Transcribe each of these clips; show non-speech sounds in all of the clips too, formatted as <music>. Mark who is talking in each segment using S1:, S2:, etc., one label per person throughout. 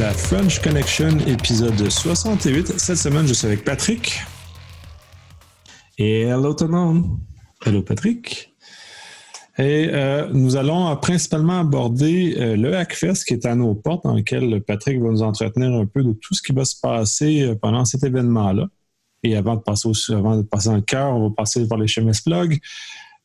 S1: la French Connection, épisode 68. Cette semaine, je suis avec Patrick.
S2: Et hello tout le monde.
S1: Hello Patrick. Et euh, nous allons principalement aborder euh, le Hackfest qui est à nos portes, dans lequel Patrick va nous entretenir un peu de tout ce qui va se passer euh, pendant cet événement-là. Et avant de passer au, avant de passer le cœur, on va passer par les chemins Plug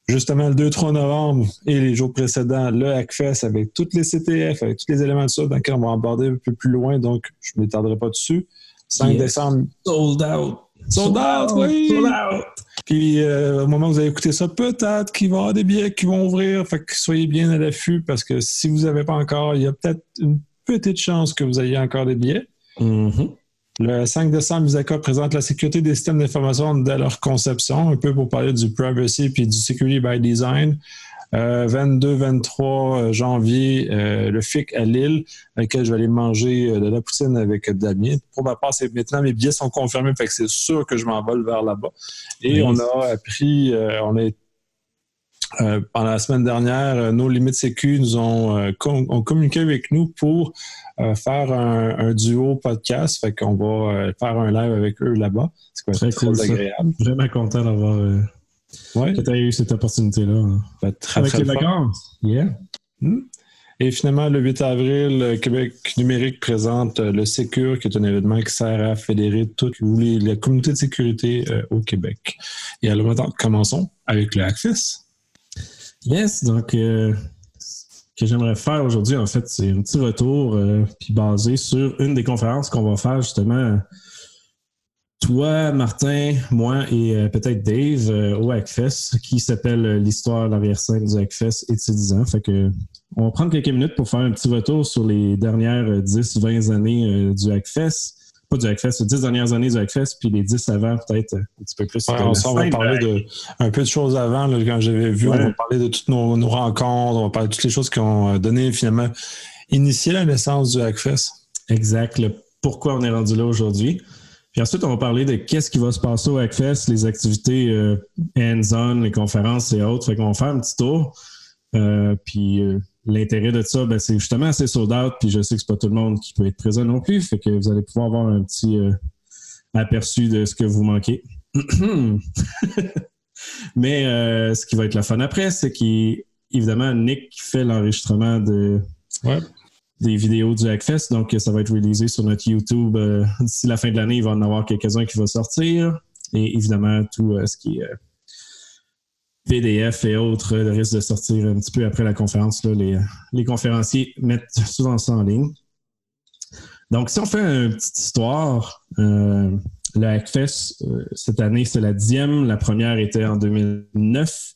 S1: justement le 2-3 novembre et les jours précédents, le Hackfest avec toutes les CTF, avec tous les éléments de ça, dans lesquels on va aborder un peu plus loin, donc je ne m'étendrai pas dessus. 5 décembre.
S2: Sold out.
S1: Sold, out, oui. Sold out. Puis euh, au moment où vous allez écouter ça, peut-être qu'il va y avoir des billets qui vont ouvrir. Fait que soyez bien à l'affût parce que si vous n'avez pas encore, il y a peut-être une petite chance que vous ayez encore des billets.
S2: Mm-hmm.
S1: Le 5 décembre, Misaka présente la sécurité des systèmes d'information dès leur conception, un peu pour parler du privacy puis du security by design. 22-23 euh, janvier, euh, le FIC à Lille, à lequel je vais aller manger euh, de la poutine avec Damien. Pour ma part, c'est maintenant mes billets sont confirmés, fait que c'est sûr que je m'envole vers là-bas. Et on a appris, on a pendant la semaine dernière, nos limites sécu nous ont, ont communiqué avec nous pour euh, faire un, duo podcast. Fait qu'on va euh, faire un live avec eux là-bas.
S2: C'est très, très agréable. Vraiment content d'avoir euh, ouais. que tu eu cette opportunité-là.
S1: Avec les vacances.
S2: Yeah.
S1: Hmm. Et finalement, le 8 avril, Québec numérique présente le Secure, qui est un événement qui sert à fédérer toute la communauté de sécurité au Québec. Et alors maintenant, commençons avec le Hackfest.
S2: Yes, donc que j'aimerais faire aujourd'hui, en fait, c'est un petit retour euh, puis basé sur une des conférences qu'on va faire justement. Toi, Martin, moi et euh, peut-être Dave euh, au Hackfest, qui s'appelle l'histoire l'arrière-scène du Hackfest et de ses 10 ans. Fait que on va prendre quelques minutes pour faire un petit retour sur les dernières 10-20 années du Hackfest pas du Hackfest, les dix dernières années du Hackfest, puis les dix avant, peut-être un petit peu plus.
S1: Ouais, on, va parler de un peu de choses avant, là, quand j'avais vu. On va parler de toutes nos, rencontres, on va parler de toutes les choses qui ont euh, donné finalement, initié la naissance du Hackfest.
S2: Exact. pourquoi on est rendu là aujourd'hui. Puis ensuite, on va parler de qu'est-ce qui va se passer au Hackfest, les activités euh, hands-on, les conférences et autres. Fait qu'on va faire un petit tour. Euh, puis l'intérêt de ça, ben, c'est justement assez sold out, puis je sais que c'est pas tout le monde qui peut être présent non plus, fait que vous allez pouvoir avoir un petit euh, aperçu de ce que vous manquez. <clears throat> Mais euh, ce qui va être la fun après, c'est qu'évidemment, Nick fait l'enregistrement de, des vidéos du Hackfest, donc ça va être réalisé sur notre YouTube euh, d'ici la fin de l'année. Il va en avoir quelques-uns qui vont sortir. Et évidemment, tout ce qui est PDF et autres risquent de sortir un petit peu après la conférence. Les, conférenciers mettent souvent ça en ligne. Donc, si on fait une petite histoire, euh, le Hackfest, euh, cette année, c'est la dixième. La première était en 2009.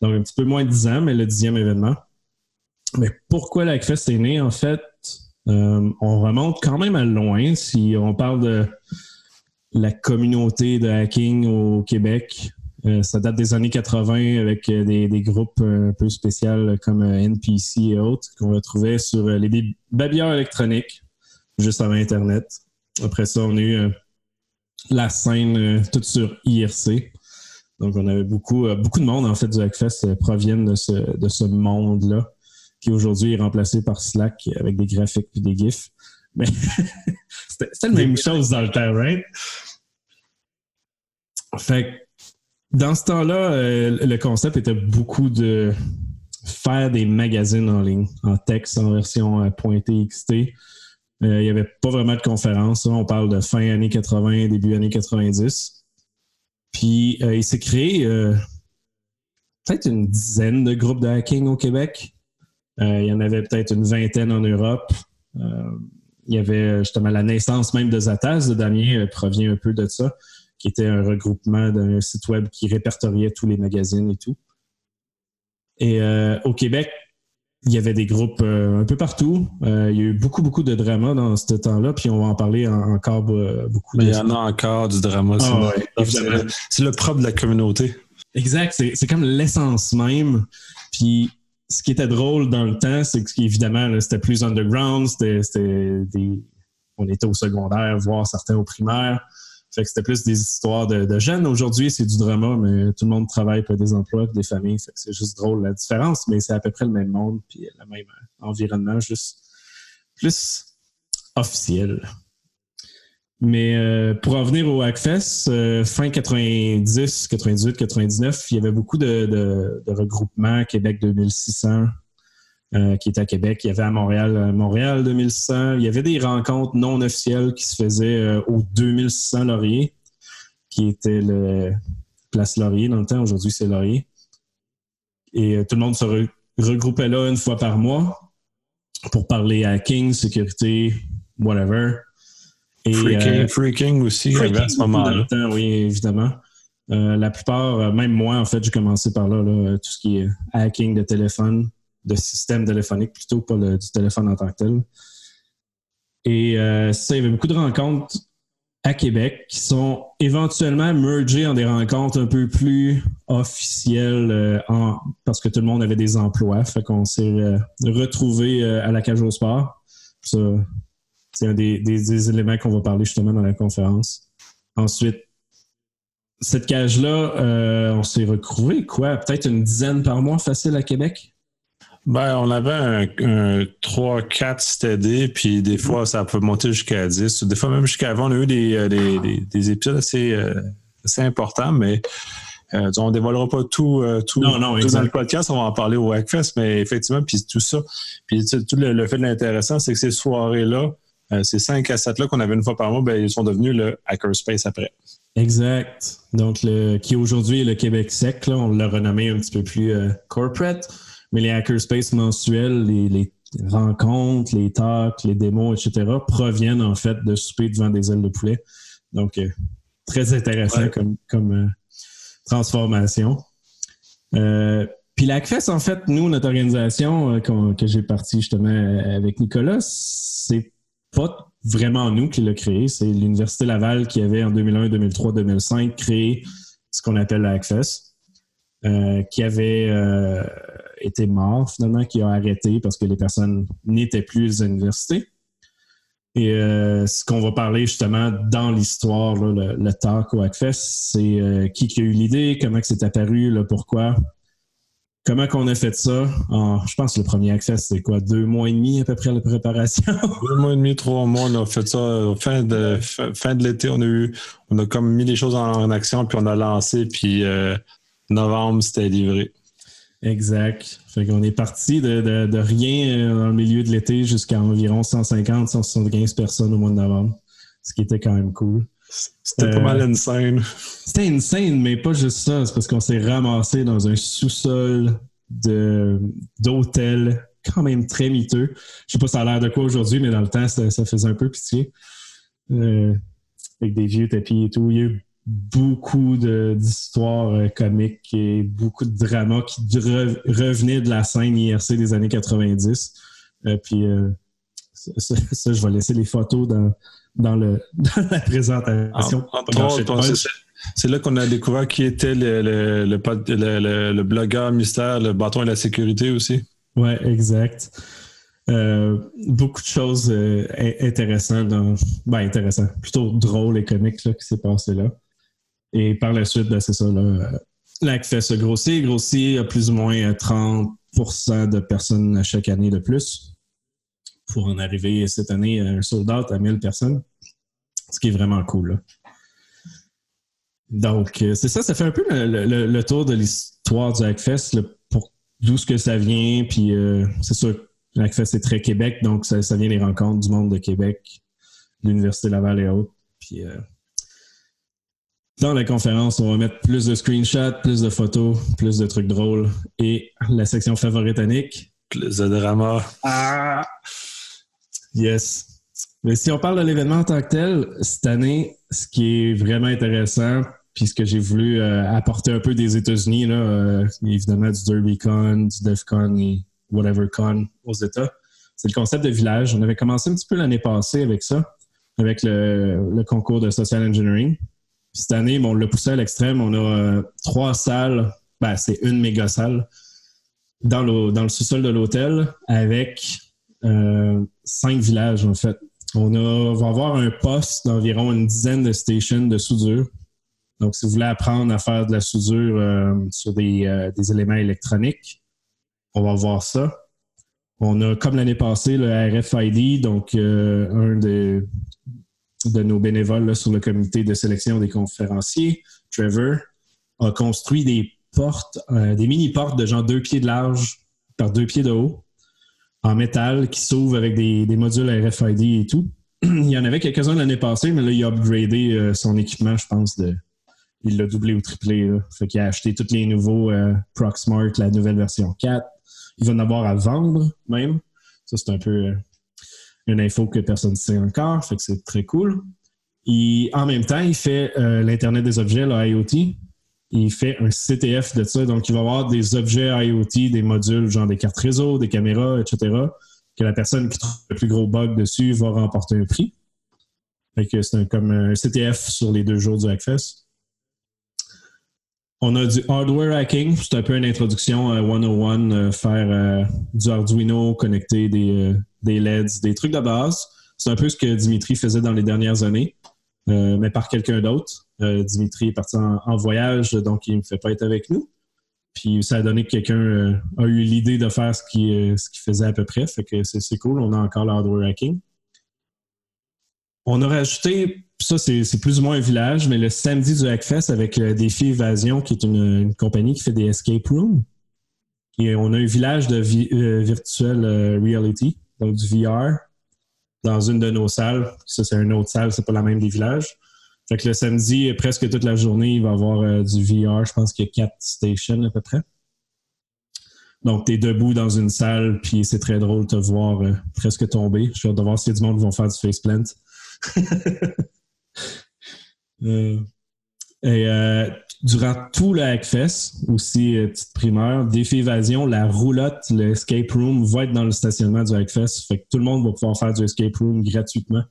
S2: Donc, un petit peu moins de dix ans, mais le dixième événement. Mais pourquoi le Hackfest est né? En fait, euh, on remonte quand même à loin. Si on parle de la communauté de hacking au Québec, euh, ça date des années 80 avec euh, des, groupes euh, un peu spéciaux comme NPC et autres qu'on retrouvait sur les babilleurs électroniques, juste avant Internet. Après ça, on a eu la scène toute sur IRC. Donc, on avait beaucoup, beaucoup de monde, en fait, du Hackfest proviennent de ce, de ce monde-là, qui aujourd'hui est remplacé par Slack avec des graphiques et des GIFs. <laughs> Mais c'était la même chose dans le temps, right? Fait dans ce temps-là, euh, le concept était beaucoup de faire des magazines en ligne, en texte, en version euh, .txt. Euh, il n'y avait pas vraiment de conférences. On parle de fin années 80, début années 90. Puis il s'est créé peut-être une dizaine de groupes de hacking au Québec. il y en avait peut-être une vingtaine en Europe. il y avait justement la naissance même de Zataz, de Damien provient un peu de ça qui était un regroupement d'un site web qui répertoriait tous les magazines et tout. Et euh, au Québec, il y avait des groupes euh, un peu partout. Euh, il y a eu beaucoup, beaucoup de drama dans ce temps-là, puis on va en parler encore beaucoup.
S1: Mais il y en a encore du drama. Ah c'est le propre de la communauté.
S2: Exact. C'est comme l'essence même. Puis ce qui était drôle dans le temps, c'est qu'évidemment, c'était plus underground. C'était des... On était au secondaire, voire certains au primaire. Fait que c'était plus des histoires de, jeunes. Aujourd'hui, c'est du drama, mais tout le monde travaille pour des emplois, des familles. C'est juste drôle la différence, mais c'est à peu près le même monde, puis le même environnement, juste plus officiel. Mais euh, pour en venir au Hackfest, euh, fin 90, 98, 99, il y avait beaucoup de, regroupements. Québec 2600, euh, qui était à Québec. Il y avait à Montréal, Montréal 2600. Il y avait des rencontres non officielles qui se faisaient au 2600 Laurier, qui était le Place Laurier dans le temps. Aujourd'hui, c'est Laurier. Et tout le monde se regroupait là une fois par mois pour parler hacking, sécurité, whatever.
S1: Et, freaking, euh, aussi, à ce moment-là.
S2: Oui, évidemment. Euh, la plupart, euh, même moi, en fait, j'ai commencé par là, tout ce qui est hacking de téléphone, de système téléphonique plutôt, pas le, du téléphone en tant que tel. Et ça, il y avait beaucoup de rencontres à Québec qui sont éventuellement mergées en des rencontres un peu plus officielles en, parce que tout le monde avait des emplois. Fait qu'on s'est retrouvé à la cage au sport. Ça, c'est un des, éléments qu'on va parler justement dans la conférence. Ensuite, cette cage-là, euh, on s'est retrouvé quoi? Peut-être une dizaine par mois facile à Québec?
S1: Ben, on avait un, 3-4 steady, puis des fois, ça peut monter jusqu'à 10. Des fois, même jusqu'à avant, on a eu des, euh, épisodes euh, assez, importants, mais on ne dévoilera pas tout, tout,
S2: non, non,
S1: dans le podcast, on va en parler au Hackfest, mais effectivement, puis tout ça. Puis tout le, le fait de l'intéressant, c'est que ces soirées-là, euh, ces cinq assets-là qu'on avait une fois par mois, ben, ils sont devenus le Hackerspace après.
S2: Exact. Donc, le, qui aujourd'hui est le Québec Sec, on l'a renommé un petit peu plus euh, corporate, mais les Hackerspace mensuels, les, rencontres, les talks, les démos, etc., proviennent en fait de souper devant des ailes de poulet. Donc, euh, très intéressant comme, transformation. puis l'ACFES, en fait, nous, notre organisation que j'ai partie justement avec Nicolas, c'est pas vraiment nous qui l'a créé, c'est l'Université Laval qui avait en 2001, 2003, 2005 créé ce qu'on appelle la euh, qui avait euh, été mort finalement, qui a arrêté parce que les personnes n'étaient plus à l'université. Et euh, ce qu'on va parler justement dans l'histoire, le, le, talk au Hackfest, c'est qui, qui a eu l'idée, comment c'est apparu, pourquoi. Comment qu'on a fait ça? je pense que le premier accès, c'est quoi? Deux mois et demi à peu près la préparation? <laughs>
S1: deux mois et demi, trois mois, on a fait ça fin de, de l'été. On a eu, on a comme mis les choses en, action, puis on a lancé, puis euh, novembre, c'était livré.
S2: Exact. Fait qu'on est parti de, de, rien euh, dans le milieu de l'été jusqu'à environ 150, 175 personnes au mois de novembre, ce qui était quand même cool.
S1: C'était pas mal insane.
S2: C'était insane, mais pas juste ça. C'est parce qu'on s'est ramassé dans un sous-sol d'hôtel quand même très miteux. Je sais pas ça a l'air de quoi aujourd'hui, mais dans le temps, ça, faisait un peu pitié. Euh, avec des vieux tapis et tout. Il y a eu beaucoup d'histoires euh, comiques et beaucoup de dramas qui revenaient de la scène IRC des années 90. Euh, puis ça, je vais laisser les photos dans, dans, le, <laughs> la présentation.
S1: c'est là qu'on a découvert qui était le, le, le, le, blogueur mystère, le bâton et la sécurité aussi.
S2: Oui, exact. Euh, beaucoup de choses euh, intéressantes, ben, intéressantes, plutôt drôles et comiques là, qui s'est passé là. Et par la suite, ben, c'est ça, euh, fait se grossir, grossit à plus ou moins 30% de personnes chaque année de plus pour en arriver cette année à un sold à 1000 personnes, ce qui est vraiment cool. Donc, euh, c'est ça, ça fait un peu le, tour de l'histoire du Hackfest, pour d'où ce que ça vient. Puis, euh, c'est sûr, le Hackfest est très Québec, donc ça, vient des rencontres du monde de Québec, l'Université Laval et autres. Puis, euh, dans la conférence, on va mettre plus de screenshots, plus de photos, plus de trucs drôles et la section favorite Annick?
S1: Plus de drama.
S2: Ah! Yes. Mais si on parle de l'événement en tant que tel, cette année, ce qui est vraiment intéressant, puis ce que j'ai voulu euh, apporter un peu des États-Unis, là, euh, évidemment du DerbyCon, du DEFCON et WhateverCon aux États, c'est le concept de village. On avait commencé un petit peu l'année passée avec ça, avec le, concours de social engineering. Cette année, on l'a poussé à l'extrême. On a euh, trois salles, ben, c'est une méga salle dans le, sous-sol de l'hôtel avec euh, cinq villages, en fait. On, va avoir un poste d'environ une dizaine de stations de soudure. Donc, si vous voulez apprendre à faire de la soudure euh, sur des, des, éléments électroniques, on va voir ça. On a, comme l'année passée, le RFID, donc un de, de nos bénévoles sur le comité de sélection des conférenciers, Trevor, a construit des portes, des mini-portes de genre deux pieds de large par deux pieds de haut en métal qui s'ouvrent avec des, modules RFID et tout. <clears throat> il y en avait quelques-uns l'année passée, mais là, il a upgradé euh, son équipement, je pense. De, il l'a doublé ou triplé. Là. Fait qu'il a acheté tous les nouveaux euh, Proxmart, la nouvelle version 4. Il va en avoir à vendre même. Ça, c'est un peu euh, une info que personne ne sait encore. Fait que c'est très cool. Et en même temps, il fait l'Internet des objets, le IoT il fait un CTF de ça. Donc, il va avoir des objets IoT, des modules, genre des cartes réseau, des caméras, etc., que la personne qui trouve le plus gros bug dessus va remporter un prix. C'est comme un CTF sur les deux jours du Hackfest. On a du hardware hacking, c'est un peu une introduction à 101, euh, faire euh, du Arduino, connecter des, euh, des LEDs, des trucs de base. C'est un peu ce que Dimitri faisait dans les dernières années, mais par quelqu'un d'autre. Euh, Dimitri est parti en, voyage, donc il ne fait pas être avec nous. Puis ça a donné que quelqu'un euh, a eu l'idée de faire ce qu'il euh, faisait à peu près. Fait que c'est cool, on a encore l'hardware hacking. On a rajouté, ça c'est plus ou moins un village, mais le samedi du Hackfest avec Défi Évasion, qui est une, compagnie qui fait des escape rooms. Et on a un village de virtual reality, donc du VR, dans une de nos salles. Ça, c'est une autre salle, c'est pas la même des villages. Fait que le samedi, presque toute la journée, il va y avoir euh, du VR. Je pense qu'il y a quatre stations à peu près. Donc, tu es debout dans une salle, puis c'est très drôle de te voir euh, presque tomber. Je suis hâte de voir s'il y a du monde qui vont faire du faceplant. <laughs> euh, et euh, durant tout le Hackfest, aussi petite primeur, défi évasion, la roulotte, le escape room va être dans le stationnement du Hackfest. Fait que tout le monde va pouvoir faire du escape room gratuitement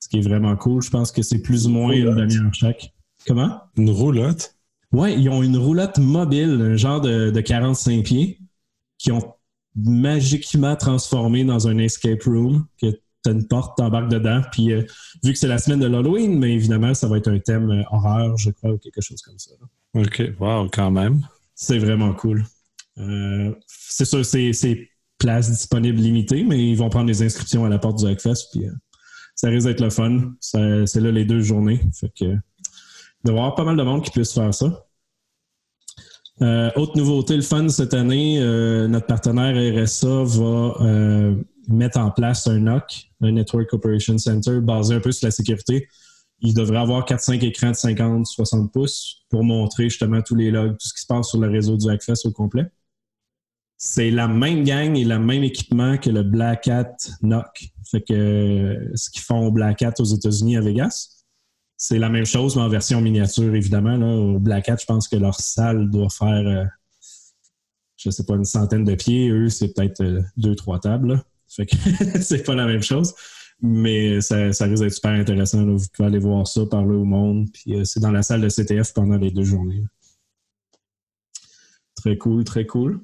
S2: ce qui est vraiment cool. Je pense que c'est plus ou moins une demi-heure chaque. Comment?
S1: Une roulotte?
S2: Oui, ils ont une roulotte mobile, un genre de, 45 pieds, qui ont magiquement transformé dans un escape room, que tu as une porte, t'embarques dedans, puis euh, vu que c'est la semaine de l'Halloween, mais évidemment, ça va être un thème euh, horreur, je crois, ou quelque chose comme ça.
S1: OK, wow, quand même.
S2: C'est vraiment cool. Euh, c'est sûr, c'est places disponibles limitées, mais ils vont prendre les inscriptions à la porte du Hackfest, puis ça risque d'être le fun. C'est là les deux journées. Fait que, il va y avoir pas mal de monde qui puisse faire ça. Autre nouveauté, le fun cette année, notre partenaire RSA va euh, mettre en place un NOC, un Network Operation Center, basé un peu sur la sécurité. Il devrait avoir 4-5 écrans de 50-60 pouces pour montrer justement tous les logs, tout ce qui se passe sur le réseau du Hackfest au complet. C'est la même gang et le même équipement que le Black Hat NOC. Que ce qu'ils font au Black Hat aux États-Unis à Vegas, c'est la même chose, mais en version miniature, évidemment. Au Black Hat, je pense que leur salle doit faire, je euh, je sais pas, une centaine de pieds. Eux, c'est peut-être euh, deux, trois tables. <laughs> c'est pas la même chose. Mais ça, risque d'être super intéressant. Vous pouvez aller voir ça, parler au monde. Puis euh, c'est dans la salle de CTF pendant les deux journées. Très cool, très cool.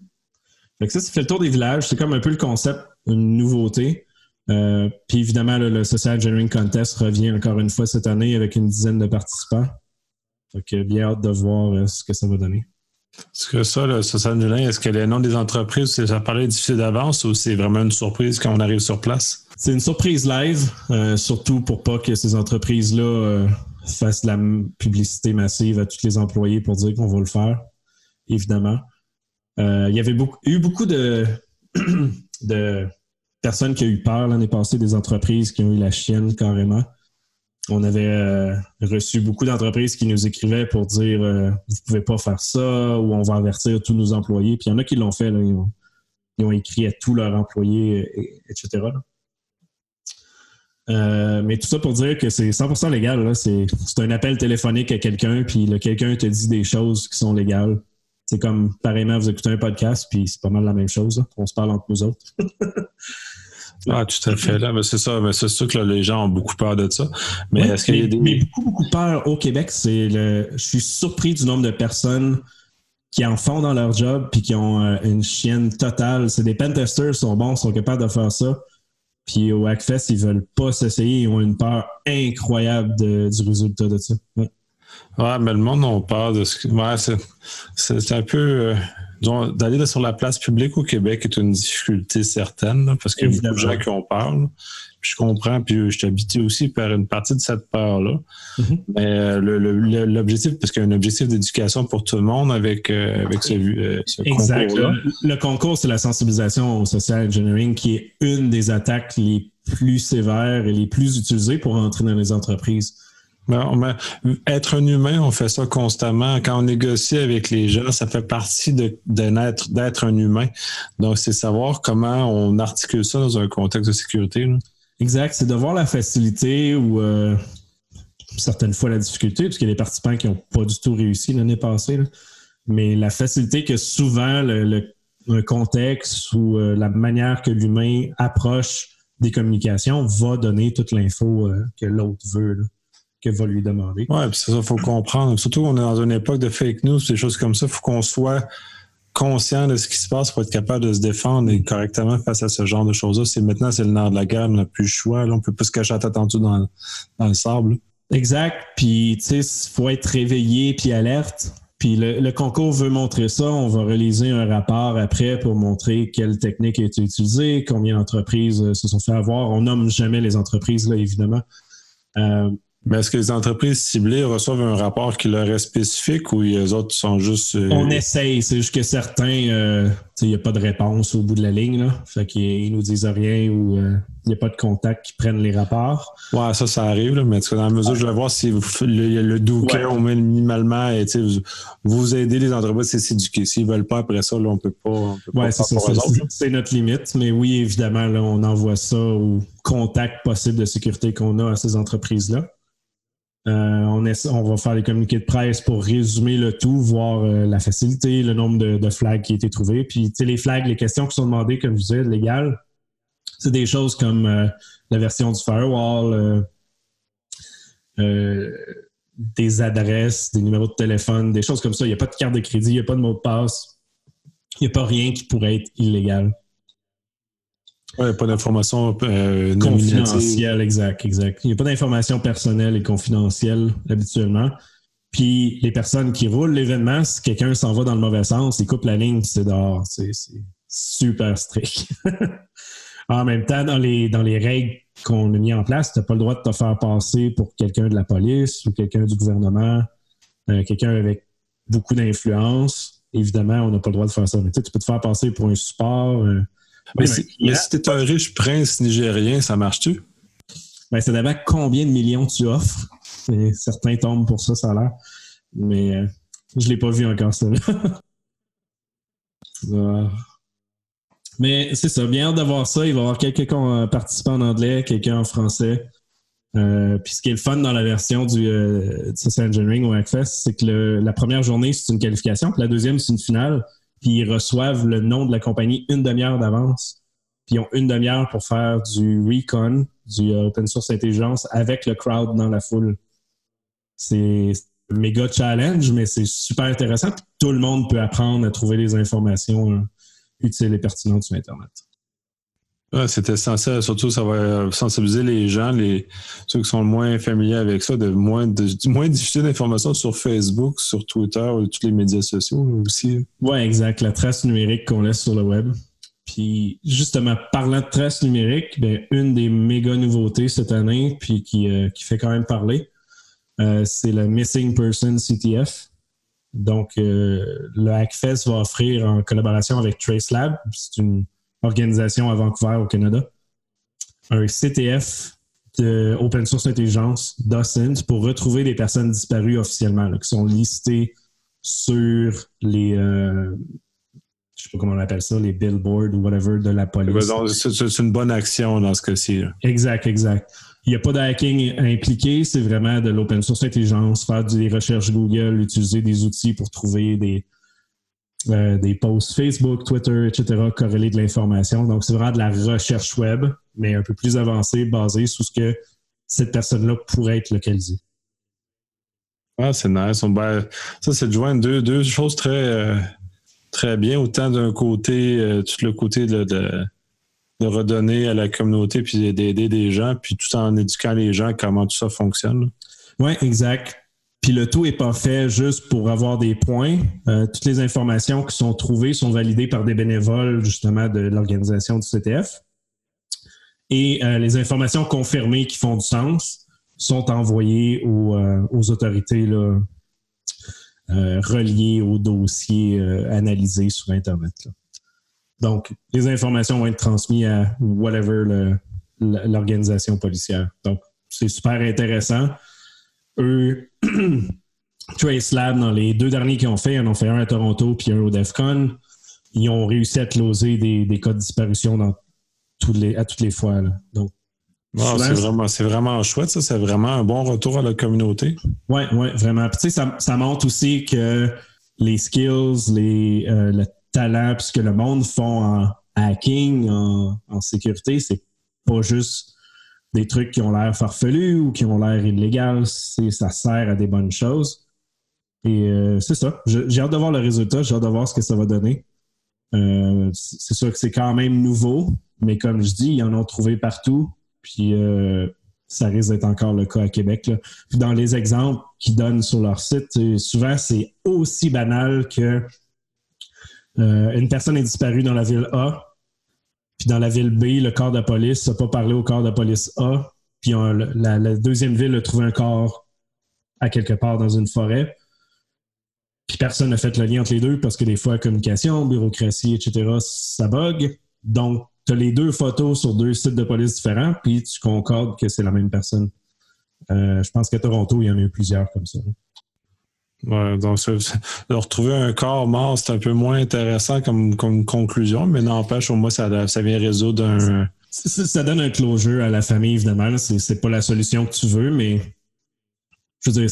S2: Fait que ça, ça fait le tour des villages. C'est comme un peu le concept, une nouveauté. Euh, puis évidemment, le Social Engineering Contest revient encore une fois cette année avec une dizaine de participants. Donc, bien hâte de voir euh, ce que ça va donner.
S1: Est-ce que ça, Social Engineering, est-ce que les noms des entreprises, ça paraît difficile d'avance ou c'est vraiment une surprise quand on arrive sur place?
S2: C'est une surprise live, euh, surtout pour pas que ces entreprises-là fassent de la publicité massive à tous les employés pour dire qu'on va le faire, évidemment. il y avait eu beaucoup de, <clears throat> de personne qui a eu peur l'année passée des entreprises qui ont eu la chienne carrément. On avait euh, reçu beaucoup d'entreprises qui nous écrivaient pour dire euh, vous pouvez pas faire ça ou on va avertir tous nos employés. Puis il y en a qui l'ont fait, ils, ont, écrit à tous leurs employés, etc. Euh, mais tout ça pour dire que c'est 100% légal. C'est un appel téléphonique à quelqu'un, puis quelqu'un te dit des choses qui sont légales. C'est comme, pareillement, vous écoutez un podcast, puis c'est pas mal la même chose. On se parle entre nous autres. <laughs>
S1: Ah, tout à fait. Là, mais c'est ça. Mais c'est sûr que les gens ont beaucoup peur de ça. Mais est-ce qu'il y a des.
S2: Mais beaucoup, beaucoup peur au Québec, c'est le. Je suis surpris du nombre de personnes qui en font dans leur job puis qui ont euh, une chienne totale. C'est des pentesters, sont bons, sont capables de faire ça. Puis au Hackfest, ils veulent pas s'essayer. Ils ont une peur incroyable du résultat de ça.
S1: Ouais. mais le monde a peur de ce que. Ouais, c'est un peu. Euh, d'aller sur la place publique au Québec est une difficulté certaine, parce qu'il y a beaucoup de gens qui en parlent. je comprends, puis je suis aussi par une partie de cette peur-là. Mm-hmm. Mais l'objectif, parce qu'il y a un objectif d'éducation pour tout le monde avec, avec ce, ce concours-là.
S2: Le, le, concours, c'est la sensibilisation au social engineering qui est une des attaques les plus sévères et les plus utilisées pour entrer dans les entreprises.
S1: Être un humain, on fait ça constamment. Quand on négocie avec les gens, ça fait partie de, d'être un humain. Donc, c'est savoir comment on articule ça dans un contexte de sécurité.
S2: Exact. C'est de voir la facilité ou euh, certaines fois la difficulté, parce qu'il y a des participants qui n'ont pas du tout réussi l'année passée. Mais la facilité que souvent le, contexte ou euh, la manière que l'humain approche des communications va donner toute l'info euh, que l'autre veut que va lui demander.
S1: Oui, puis ça, il faut comprendre. Surtout, on est dans une époque de fake news, des choses comme ça. Il faut qu'on soit conscient de ce qui se passe pour être capable de se défendre et correctement face à ce genre de choses-là. C'est maintenant, c'est le nerf de la guerre, on n'a plus le choix. Là. On peut plus se cacher la tête en dessous dans, le sable.
S2: Exact. Puis, tu sais, il faut être réveillé puis alerte. Puis le, concours veut montrer ça. On va réaliser un rapport après pour montrer quelle technique a été utilisée, combien d'entreprises euh, se sont fait avoir. On nomme jamais les entreprises, là, évidemment.
S1: Euh, mais est-ce que les entreprises ciblées reçoivent un rapport qui leur est spécifique ou les autres sont juste.
S2: Euh, On essaye, c'est juste que certains, euh, il n'y a pas de réponse au bout de la ligne. Là. Fait qu'ils nous disent rien ou euh, il n'y a pas de contact qui prennent les rapports.
S1: Ouais, ça, ça arrive, là, mais dans la mesure, je vais voir si le, le douquet, au moins minimalement, et, vous, vous aidez les entreprises à s'éduquer. S'ils ne veulent pas après ça, là, on ne peut pas.
S2: Oui, c'est ça. C'est notre limite. Mais oui, évidemment, là, on envoie ça au contact possible de sécurité qu'on a à ces entreprises-là. Euh, on, va faire les communiqués de presse pour résumer le tout, voir euh, la facilité, le nombre de, flags qui ont été trouvés. Puis, les flags, les questions qui sont demandées, comme je disais, légales, c'est des choses comme euh, la version du firewall, des adresses, des numéros de téléphone, des choses comme ça. Il n'y a pas de carte de crédit, il n'y a pas de mot de passe. Il n'y a pas rien qui pourrait être illégal.
S1: Ouais, pas d'informations
S2: euh, confidentielles, exact, exact. Il n'y a pas d'informations personnelles et confidentielles habituellement. Puis les personnes qui roulent l'événement, si quelqu'un s'en va dans le mauvais sens, ils coupent la ligne, c'est dehors. C'est super strict. <laughs> en même temps, dans les, règles qu'on a mis en place, tu n'as pas le droit de te faire passer pour quelqu'un de la police ou quelqu'un du gouvernement, euh, quelqu'un avec beaucoup d'influence. Évidemment, on n'a pas le droit de faire ça. Mais tu peux te faire passer pour un support.
S1: Mais, si, tu es un riche prince nigérien, ça marche-tu?
S2: Ben, ça dépend combien de millions tu offres. Et certains tombent pour ça, ça a l'air. Mais euh, je ne l'ai pas vu encore, ça. <laughs> Mais c'est ça, bien hâte de voir ça. Il va y avoir quelques participants en anglais, quelqu'un en français. Euh, puis ce qui est le fun dans la version du euh, Social Engineering au Hackfest, c'est que la première journée, c'est une qualification, puis la deuxième, c'est une finale puis ils reçoivent le nom de la compagnie une demi-heure d'avance. Puis ils ont une demi-heure pour faire du recon, du euh, open source intelligence avec le crowd dans la foule. C'est un méga challenge, mais c'est super intéressant. tout le monde peut apprendre à trouver des informations euh, utiles et pertinentes sur Internet.
S1: Ouais, c'est essentiel. Surtout, ça va sensibiliser les gens, les, ceux qui sont moins familiers avec ça, de moins, de, moins diffuser d'informations sur Facebook, sur Twitter ou tous les médias sociaux aussi.
S2: Oui, exact. La trace numérique qu'on laisse sur le web. Puis, justement, parlant de trace numérique, ben, une des méga nouveautés cette année, puis qui, euh, qui fait quand même parler, euh, c'est le Missing Person CTF. Donc, euh, le Hackfest va offrir en collaboration avec TraceLab, c'est une organisation à Vancouver au Canada, un CTF de Open Source Intelligence d'OSINT pour retrouver des personnes disparues officiellement, qui sont listées sur les, euh, je sais pas comment on appelle ça, les billboards ou whatever de la police.
S1: C'est une bonne action dans ce cas-ci.
S2: Exact, exact. Il n'y a pas de hacking impliqué, c'est vraiment de l'open source intelligence, faire des recherches Google, utiliser des outils pour trouver des, euh, des posts Facebook, Twitter, etc., corrélés de l'information. Donc, c'est vraiment de la recherche web, mais un peu plus avancée, basée sur ce que cette personne-là pourrait être localisée.
S1: Ah, c'est nice. Ben, ça, c'est de joindre deux, deux choses très, euh, très bien. Autant d'un côté, euh, tout le côté de, de, redonner à la communauté puis d'aider des gens, puis tout en éduquant les gens comment tout ça fonctionne.
S2: Oui, exact. Puis le tout n'est pas fait juste pour avoir des points. Euh, toutes les informations qui sont trouvées sont validées par des bénévoles, justement, de l'organisation du CTF. Et euh, les informations confirmées qui font du sens sont envoyées aux, euh, autorités là, reliées au dossier analysé sur Internet. Donc, les informations vont être transmises à whatever l'organisation policière. Donc, c'est super intéressant eux, <clears throat> Trace Lab, dans les deux derniers qu'ils ont fait, ils en ont fait un à Toronto puis un au DEFCON, ils ont réussi à closer des, des cas de disparition dans toutes les, à toutes les fois. Donc,
S1: c'est vraiment, vraiment, chouette, ça. C'est vraiment un bon retour à la communauté.
S2: Oui, oui, vraiment. Puis, ça, ça, montre aussi que les skills, les, euh, le talent, puis ce que le monde font en hacking, en, en sécurité, c'est pas juste des trucs qui ont l'air farfelus ou qui ont l'air illégaux, ça sert à des bonnes choses. Et euh, c'est ça. J'ai hâte de voir le résultat, j'ai hâte de voir ce que ça va donner. Euh, c'est sûr que c'est quand même nouveau, mais comme je dis, ils en ont trouvé partout. Puis euh, ça risque d'être encore le cas à Québec. dans les exemples qu'ils donnent sur leur site, souvent c'est aussi banal que une personne est disparue dans la ville A, puis dans la ville B, le corps de police n'a pas parlé au corps de police A. Puis la, deuxième ville a trouvé un corps à quelque part dans une forêt. Puis personne n'a fait le lien entre les deux parce que des fois, communication, bureaucratie, etc., ça bug. Donc, tu as les deux photos sur deux sites de police différents, puis tu concordes que c'est la même personne. Euh, je pense qu'à Toronto, il y en a eu plusieurs comme ça.
S1: Donc, de retrouver un corps mort, c'est un peu moins intéressant comme, conclusion, mais n'empêche, au moins, ça, vient résoudre un.
S2: Ça, donne un closure à la famille, évidemment. C'est pas la solution que tu veux, mais je veux dire,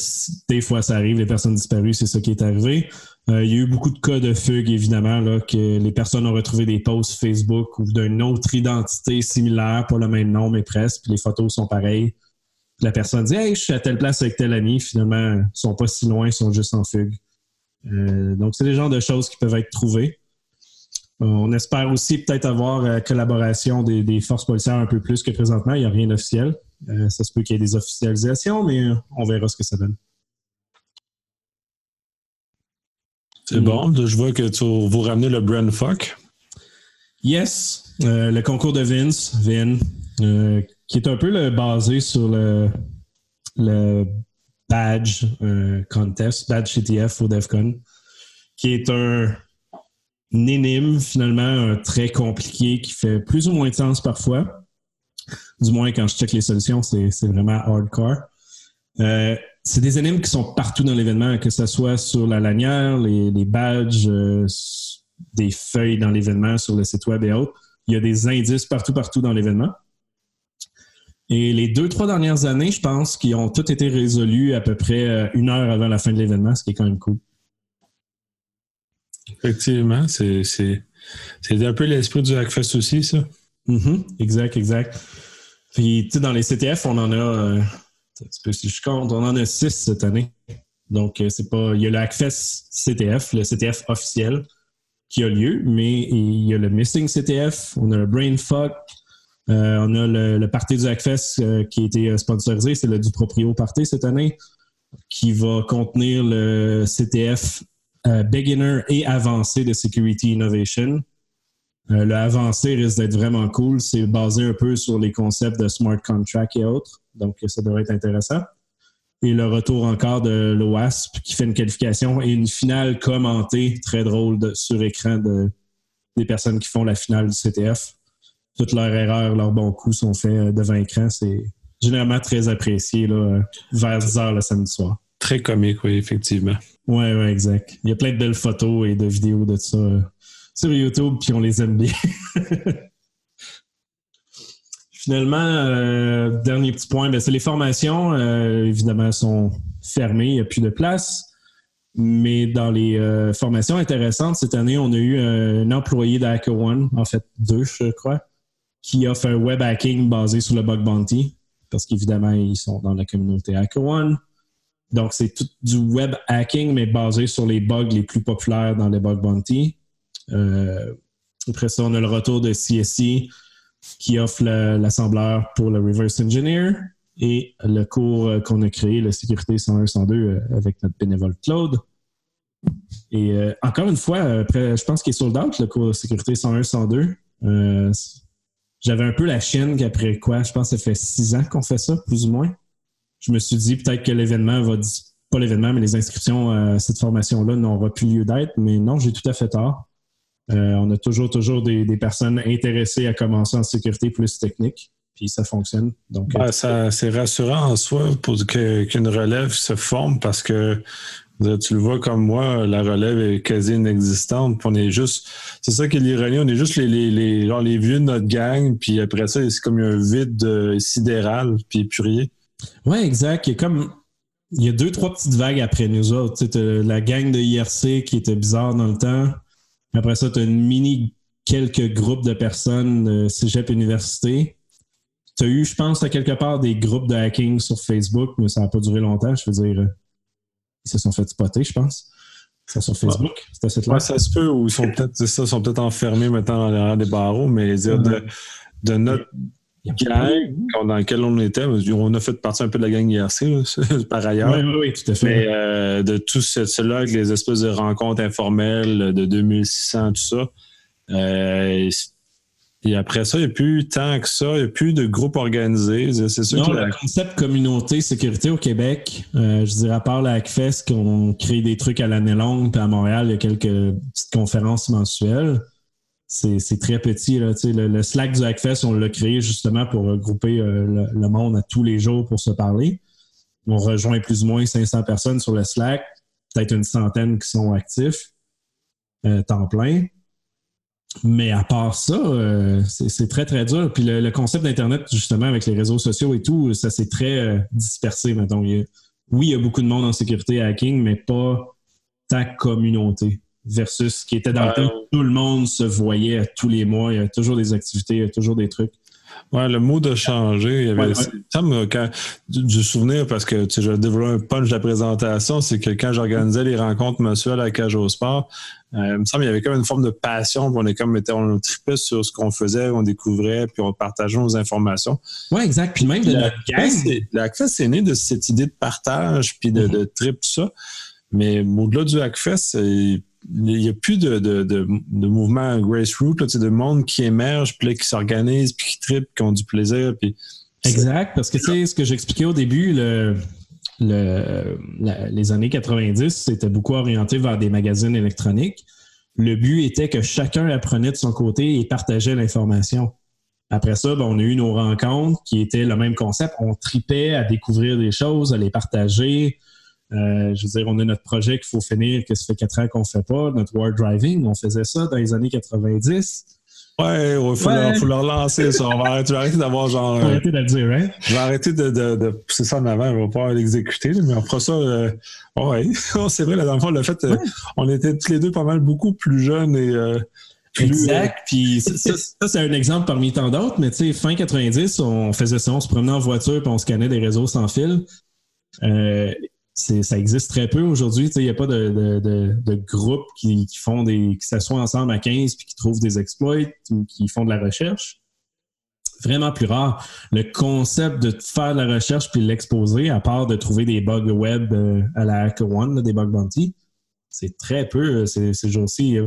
S2: des fois, ça arrive, les personnes disparues, c'est ça qui est arrivé. Euh, il y a eu beaucoup de cas de fugue, évidemment, que les personnes ont retrouvé des posts Facebook ou d'une autre identité similaire, pas le même nom, mais presque, puis les photos sont pareilles la personne dit Hey, je suis à telle place avec tel ami, finalement, ils sont pas si loin, ils sont juste en fugue. Euh, donc, c'est des genres de choses qui peuvent être trouvées. On espère aussi peut-être avoir la collaboration des, forces policières un peu plus que présentement. Il n'y a rien d'officiel. Euh, ça se peut qu'il y ait des officialisations, mais on verra ce que ça donne.
S1: C'est bon. Je vois que tu vous ramenez le Brand Fuck.
S2: Yes. Euh, le concours de Vince, Vin, qui est un peu basé sur le, le badge euh, contest, badge CTF au DEFCON, qui est un, énigme finalement très compliqué qui fait plus ou moins de sens parfois. Du moins, quand je check les solutions, c'est vraiment hardcore. Euh, c'est des énigmes qui sont partout dans l'événement, que ce soit sur la lanière, les, badges, euh, des feuilles dans l'événement, sur le site web et autres. Il y a des indices partout, partout dans l'événement. Et les deux, trois dernières années, je pense qu'ils ont tous été résolus à peu près euh, une heure avant la fin de l'événement, ce qui est quand même cool.
S1: Effectivement, c'est un peu l'esprit du Hackfest aussi, ça.
S2: Mm-hmm. exact, exact. Puis, tu sais, dans les CTF, on en a, euh, si je compte, on en a six cette année. Donc, euh, c'est pas. Il y a le Hackfest CTF, le CTF officiel qui a lieu, mais il y a le Missing CTF, on a le Brainfuck, on a le, party du Hackfest euh, qui a été euh, sponsorisé, c'est le du Proprio Party cette année, qui va contenir le CTF Beginner et avancé de Security Innovation. le avancé risque d'être vraiment cool. C'est basé un peu sur les concepts de smart contract et autres. Donc, ça devrait être intéressant. Et le retour encore de l'OASP qui fait une qualification et une finale commentée, très drôle, sur écran de, des personnes qui font la finale du CTF toutes leurs erreurs, leurs bons coups sont faits euh, devant écran. C'est généralement très apprécié là, euh, vers 10 heures le samedi soir.
S1: Très comique, oui, effectivement.
S2: Oui, oui, exact. Il y a plein de belles photos et de vidéos de ça euh, sur YouTube, puis on les aime bien. <laughs> Finalement, dernier petit point, ben, c'est les formations. évidemment, sont fermées, il n'y a plus de place. Mais dans les formations intéressantes, cette année, on a eu un employé d'HackerOne, en fait deux, je crois, qui offre un web hacking basé sur le bug bounty, parce qu'évidemment, ils sont dans la communauté HackerOne. Donc, c'est tout du web hacking, mais basé sur les bugs les plus populaires dans les bug bounty. Euh, après ça, on a le retour de CSC qui offre l'assembleur pour le reverse engineer. et le cours euh, qu'on a créé, la sécurité 101-102, avec notre bénévole Claude. Et encore une fois, après, je pense qu'il est sold out, le cours de sécurité 101-102. J'avais un peu la chienne qu'après quoi, je pense que ça fait six ans qu'on fait ça, plus ou moins. Je me suis dit peut-être que l'événement va pas l'événement, mais les inscriptions à cette formation-là n'auront plus lieu d'être. Mais non, j'ai tout à fait tort. Euh, on a toujours, toujours des, personnes intéressées à commencer en sécurité plus technique, puis ça fonctionne. Donc,
S1: euh, c'est rassurant en soi pour qu'une relève se forme parce que tu le vois comme moi, la relève est quasi inexistante. On est juste, c'est ça qui est l'ironie, on est juste les, les, les, les vieux de notre gang, puis après ça, c'est comme un vide euh, sidéral, puis purier.
S2: Ouais, exact. Il y a comme, il y a deux, trois petites vagues après nous autres. la gang de IRC qui était bizarre dans le temps. Après ça, tu as une mini quelques groupes de personnes de cégep université. Tu as eu, je pense, à quelque part des groupes de hacking sur Facebook, mais ça n'a pas duré longtemps. Je veux dire, ils se sont fait spotter, je pense. Ça sur Facebook.
S1: Ouais, ça se peut, ou ils sont peut-être sont peut-être enfermés maintenant dans des barreaux, mais dire de, de notre gang dans lequel on était, on a fait partie un peu de la gang IRC, <laughs> par ailleurs.
S2: Oui, oui, tout à fait.
S1: Mais euh, de tout cela, avec les espèces de rencontres informelles de 2600, tout ça. Euh, et après ça, il n'y a plus tant que ça, il n'y a plus de groupes organisés. C'est
S2: sûr non, le concept communauté sécurité au Québec, euh, je dirais à part la Hackfest, qu'on crée des trucs à l'année longue, puis à Montréal, il y a quelques petites conférences mensuelles c'est très petit. Le, Slack du Hackfest, on l'a créé justement pour regrouper euh, le, monde à tous les jours pour se parler. On rejoint plus ou moins 500 personnes sur le Slack, peut-être une centaine qui sont actifs, euh, temps plein. Mais à part ça, euh, c'est très, très dur. Puis le, concept d'Internet, justement, avec les réseaux sociaux et tout, ça s'est très dispersé, oui, il y a beaucoup de monde en sécurité hacking, mais pas ta communauté versus ce qui était dans le temps. Tout le monde se voyait tous les mois. Il y a toujours des activités, il y a toujours des trucs.
S1: Ouais, le mot de changer, il y avait ça me, quand, du, souvenir parce que tu sais, je un punch de la présentation, c'est que quand j'organisais les rencontres mensuelles à Cage au Sport, euh, il me semble qu'il y avait comme une forme de passion, on est comme on tripait sur ce qu'on faisait, on découvrait, puis on partageait nos informations.
S2: Oui, exact. Puis même de la
S1: c'est né de cette idée de partage, puis de, de trip, tout ça. Mais au-delà du Hackfest, il n'y a plus de, de, de, de mouvement grassroots, de monde qui émerge, puis qui s'organise, puis qui tripe, qui ont du plaisir. Puis
S2: exact, parce que sais, ce que j'expliquais au début, le, le, les années 90, c'était beaucoup orienté vers des magazines électroniques. Le but était que chacun apprenait de son côté et partageait l'information. Après ça, ben, on a eu nos rencontres qui étaient le même concept. On tripait à découvrir des choses, à les partager, euh, je veux dire, on a notre projet qu'il faut finir, que ça fait quatre ans qu'on ne fait pas, notre World Driving. On faisait ça dans les années 90.
S1: Ouais, il faut, Le, relancer, ça. On va arrêter, d'avoir genre.
S2: Arrêter de le dire, hein?
S1: Je vais arrêter de, de, pousser ça en avant. On va pas l'exécuter, mais on fera ça. Euh, ouais, <laughs> c'est vrai, dans le fond, le fait, euh, on était tous les deux pas mal beaucoup plus jeunes et.
S2: exact. Puis ça, c'est un exemple parmi tant d'autres, mais tu sais, fin 90, on faisait ça, on se promenait en voiture puis on scannait des réseaux sans fil. Ça existe très peu aujourd'hui. Il n'y a pas de, de, qui, qui, font des. qui s'assoient ensemble à 15 puis qui trouvent des exploits ou qui font de la recherche. Vraiment plus rare. Le concept de faire de la recherche puis l'exposer, à part de trouver des bugs web euh, à la HackerOne, des bug bounty, c'est très peu ces, ces jours-ci.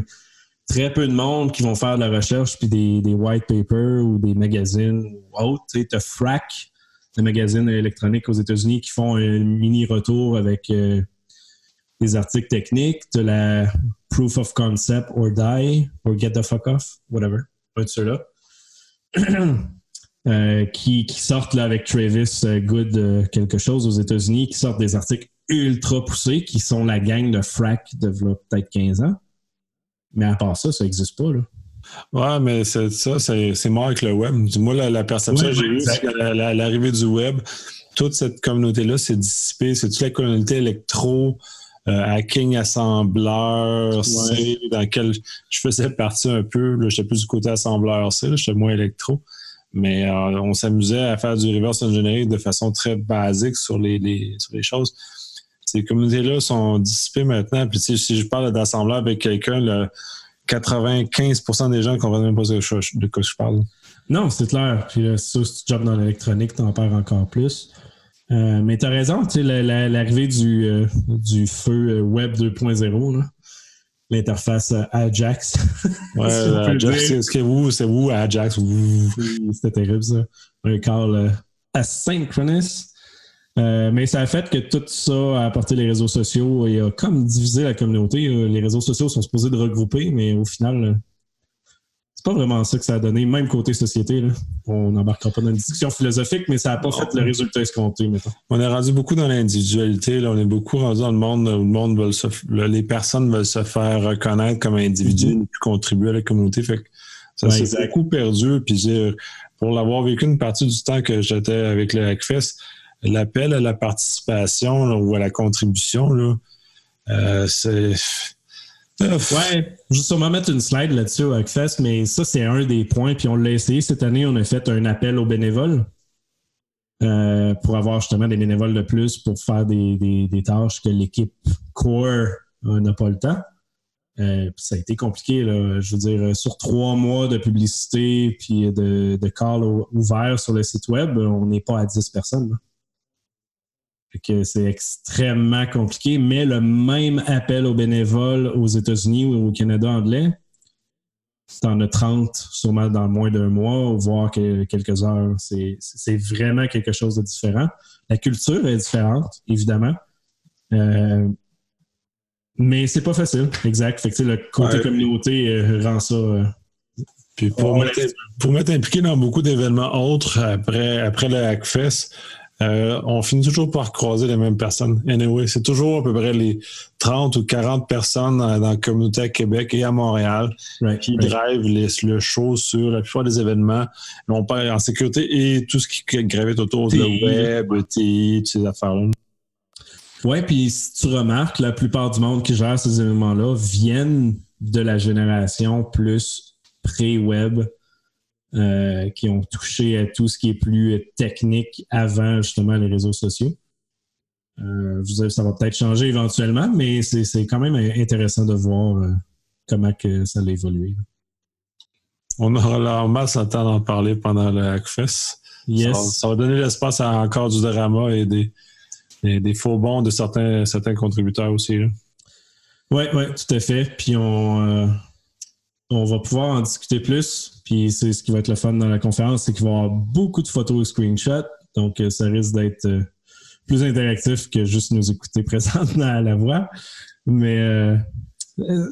S2: Très peu de monde qui vont faire de la recherche puis des, white papers ou des magazines ou autres. Tu sais, Frac, des magazines électroniques aux États-Unis qui font un mini retour avec euh, des articles techniques. de la Proof of Concept or Die or Get the Fuck Off, whatever, un de ceux-là. <clears throat> Euh, qui, sortent avec Travis euh, Good quelque chose aux États-Unis, qui sortent des articles ultra poussés, qui sont la gang de frac de peut-être 15 ans. Mais à part ça, ça n'existe pas. Là.
S1: Ouais, mais c'est ça, c'est mort avec le web. Moi, la, perception que j'ai eue, c'est qu'à l'arrivée du web, toute cette communauté-là s'est dissipée. C'est toute la communauté électro, euh, hacking assembleur, C, dans laquelle je faisais partie un peu. J'étais plus du côté assembleur C, j'étais moins électro. Mais euh, on s'amusait à faire du reverse engineering de façon très basique sur les, les sur les choses. Ces communautés-là sont dissipées maintenant. Puis si je parle d'assembleur avec quelqu'un, 95% des gens comprennent même pas de quoi je parle.
S2: Non, c'est clair. Puis là, si tu jobs dans l'électronique, t'en perds encore plus. Euh, mais t'as raison, tu sais, l'arrivée du, euh, du feu Web 2.0, l'interface Ajax.
S1: Ouais, <laughs> Ajax, c'est vous, c'est vous, Ajax?
S2: C'était terrible, ça. Un call asynchronous. Euh, mais ça a fait que tout ça a apporté les réseaux sociaux et a comme divisé la communauté. Les réseaux sociaux sont supposés de regrouper, mais au final, c'est pas vraiment ça que ça a donné, même côté société. On n'embarquera pas dans une discussion philosophique, mais ça n'a pas fait le résultat escompté, mettons.
S1: On est rendu beaucoup dans l'individualité. On est beaucoup rendu dans le monde où le monde veut se, les personnes veulent se faire reconnaître comme individus mm-hmm. et contribuer à la communauté. Fait ça s'est beaucoup perdu. Puis pour l'avoir vécu une partie du temps que j'étais avec le Hackfest, l'appel à la participation ou à la contribution, là, euh, c'est.
S2: Ouais, je vais sûrement mettre une slide là-dessus au Hackfest, mais ça, c'est un des points. Puis on l'a essayé cette année, on a fait un appel aux bénévoles euh, pour avoir justement des bénévoles de plus pour faire des, tâches que l'équipe core euh, n'a pas le temps. ça a été compliqué, là. je veux dire, sur trois mois de publicité puis de, de call ouvert sur le site web, on n'est pas à 10 personnes que c'est extrêmement compliqué, mais le même appel aux bénévoles aux États-Unis ou au Canada anglais, c'est en as 30 sûrement dans moins d'un mois, voire quelques heures. C'est vraiment quelque chose de différent. La culture est différente, évidemment. Euh, mais c'est pas facile, exact. Fait que, le côté communauté euh, rend ça. Euh,
S1: Puis pour, m'être impliqué dans beaucoup d'événements autres après, après le Hackfest, euh, on finit toujours par croiser les mêmes personnes. Anyway, c'est toujours à peu près les 30 ou 40 personnes dans, la communauté à Québec et à Montréal qui drivent le show sur la plupart des événements. On parle en sécurité et tout ce qui gravite autour, le web, TI, ces affaires-là.
S2: Oui, puis si tu remarques, la plupart du monde qui gère ces événements-là viennent de la génération plus pré-web euh, qui ont touché à tout ce qui est plus technique avant justement les réseaux sociaux. Euh, ça va peut-être changer éventuellement, mais c'est quand même intéressant de voir euh, comment que ça a évolué.
S1: On aura la masse à temps d'en parler pendant le Hackfest. Yes. Ça, va donner l'espace à encore du drama et des, des, faux bons de certains, certains contributeurs aussi.
S2: Oui, oui, tout à fait. Puis on, on va pouvoir en discuter plus. Puis c'est ce qui va être le fun dans la conférence, c'est qu'il va y avoir beaucoup de photos et screenshots. Donc euh, ça risque d'être euh, plus interactif que juste nous écouter <laughs> présentement à la voix. Mais euh,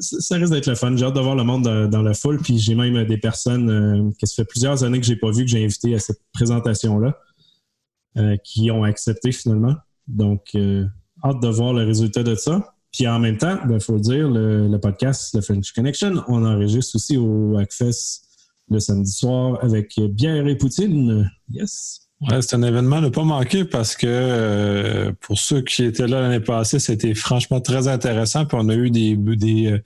S2: ça risque d'être le fun. J'ai hâte de voir le monde dans, la foule. Puis j'ai même des personnes que ça fait plusieurs années que j'ai pas vu que j'ai invité à cette présentation-là qui ont accepté finalement. Donc hâte de voir le résultat de ça. Puis en même temps, il ben, faut le dire, le, podcast, le French Connection, on enregistre aussi au Hackfest le samedi soir avec bière et poutine. Yes.
S1: Ouais, c'est un événement ne pas manquer parce que euh, pour ceux qui étaient là l'année passée, c'était franchement très intéressant. Puis on a eu des, des, euh,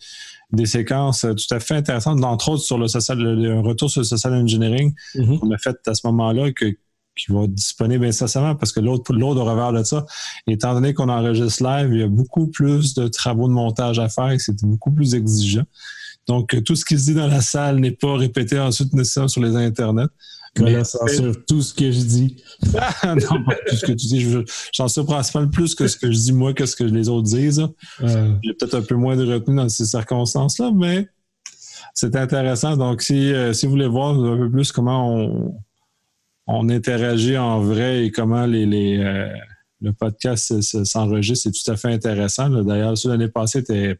S1: des séquences tout à fait intéressantes, entre autres sur le social, le, retour sur le social engineering mm-hmm. qu'on a fait à ce moment-là, que qui va être disponible incessamment parce que l'autre, l'autre revers de ça, étant donné qu'on enregistre live, il y a beaucoup plus de travaux de montage à faire et c'est beaucoup plus exigeant. Donc, tout ce qui se dit dans la salle n'est pas répété ensuite nécessairement sur les internets.
S2: Mais censure tout ce que je dis. <laughs>
S1: non, pas tout ce que tu dis. J'en sais principalement plus que ce que je dis moi que ce que les autres disent. J'ai peut-être un peu moins de retenue dans ces circonstances-là, mais c'est intéressant. Donc, si, euh, si vous voulez voir un peu plus comment on, on interagit en vrai et comment les, euh, le podcast s'enregistre, c'est tout à fait intéressant. D'ailleurs, l'année passée était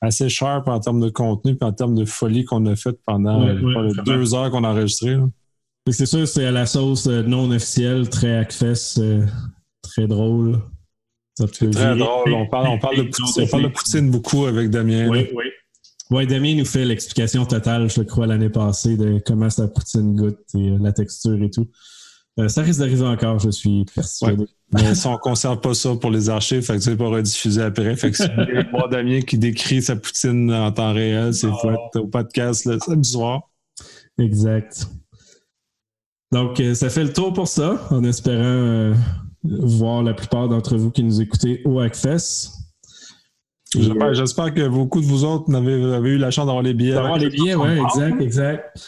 S1: assez sharp en termes de contenu et en termes de folie qu'on a fait pendant euh, deux heures qu'on a enregistré.
S2: C'est sûr, c'est à la sauce euh, non officielle, très hackfest, très drôle.
S1: Très drôle. On parle, on parle, de, on parle de Poutine beaucoup avec Damien.
S2: Oui, oui. Oui, Damien nous fait l'explication totale, je crois, l'année passée de comment sa poutine goûte et euh, la texture et tout. Euh, ça risque d'arriver encore, je suis persuadé.
S1: Mais si on ne conserve pas ça pour les archives, fait que tu pas rediffuser après. Fait que si vous voir Damien qui décrit sa poutine en temps réel, c'est oh. au podcast le samedi soir.
S2: Exact. Donc, euh, ça fait le tour pour ça, en espérant voir la plupart d'entre vous qui nous écoutez au Hackfest.
S1: J'espère que beaucoup de vous autres avez, eu la chance d'avoir les billets.
S2: D'avoir les billets, oui, exact, exact.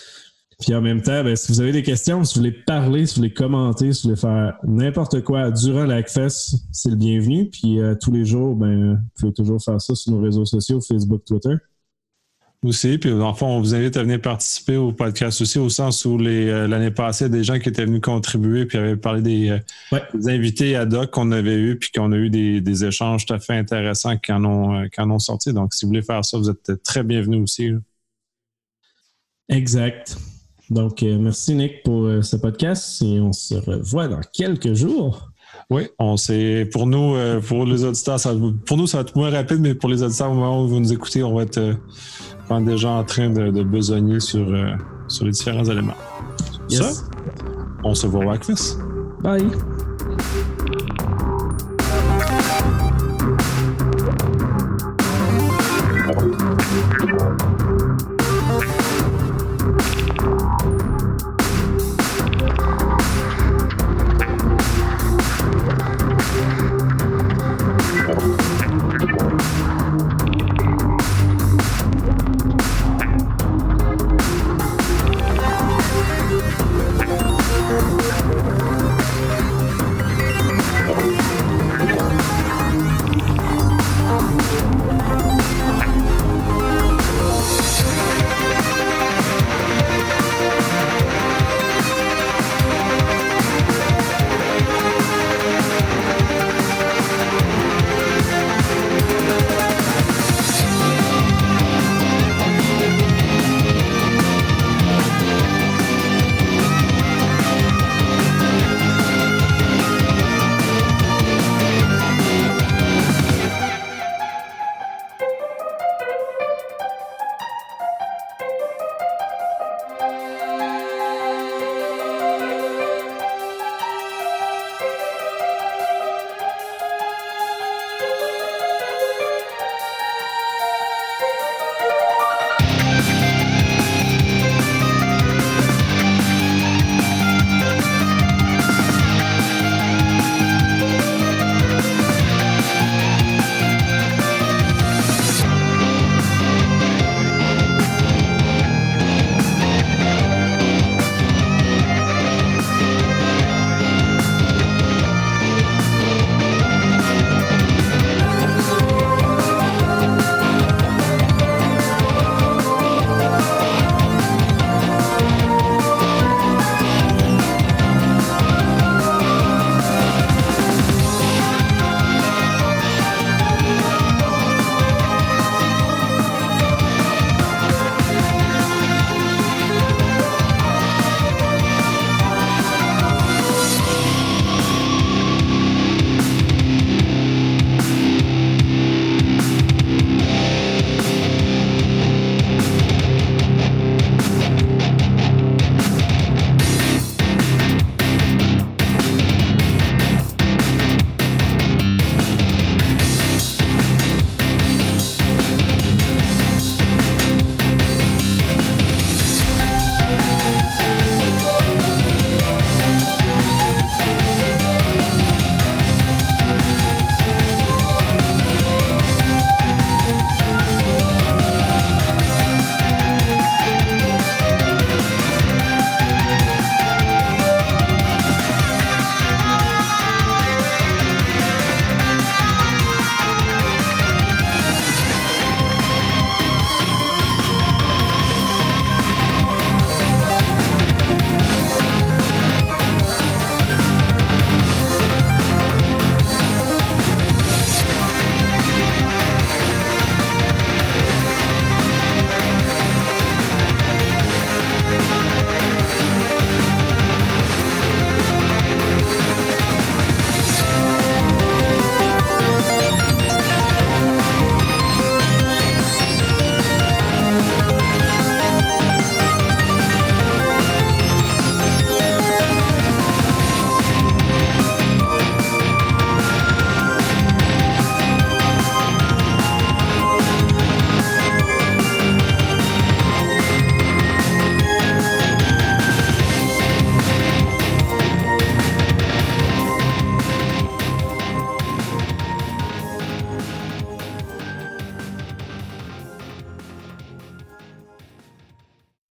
S2: Puis en même temps, ben, si vous avez des questions, si vous voulez parler, si vous voulez commenter, si vous voulez faire n'importe quoi durant la Hackfest, c'est le bienvenu. Puis euh, tous les jours, ben, vous pouvez toujours faire ça sur nos réseaux sociaux, Facebook, Twitter
S1: aussi. Puis, en fond, on vous invite à venir participer au podcast aussi, au sens où euh, l'année passée, des gens qui étaient venus contribuer puis avaient parlé des, euh, invités ad hoc qu'on avait eu puis qu'on a eu des, échanges tout à fait intéressants qui en, ont, ont sorti. Donc, si vous voulez faire ça, vous êtes très bienvenus aussi.
S2: Exact. Donc, merci Nick pour ce podcast et on se revoit dans quelques jours.
S1: Oui, on sait. Pour nous, pour les auditeurs, ça, pour nous, ça va être moins rapide, mais pour les auditeurs, au moment où vous nous écoutez, on va être déjà en train de, de besogner sur, euh, sur les différents éléments. Ça, on se voit au.
S2: Bye.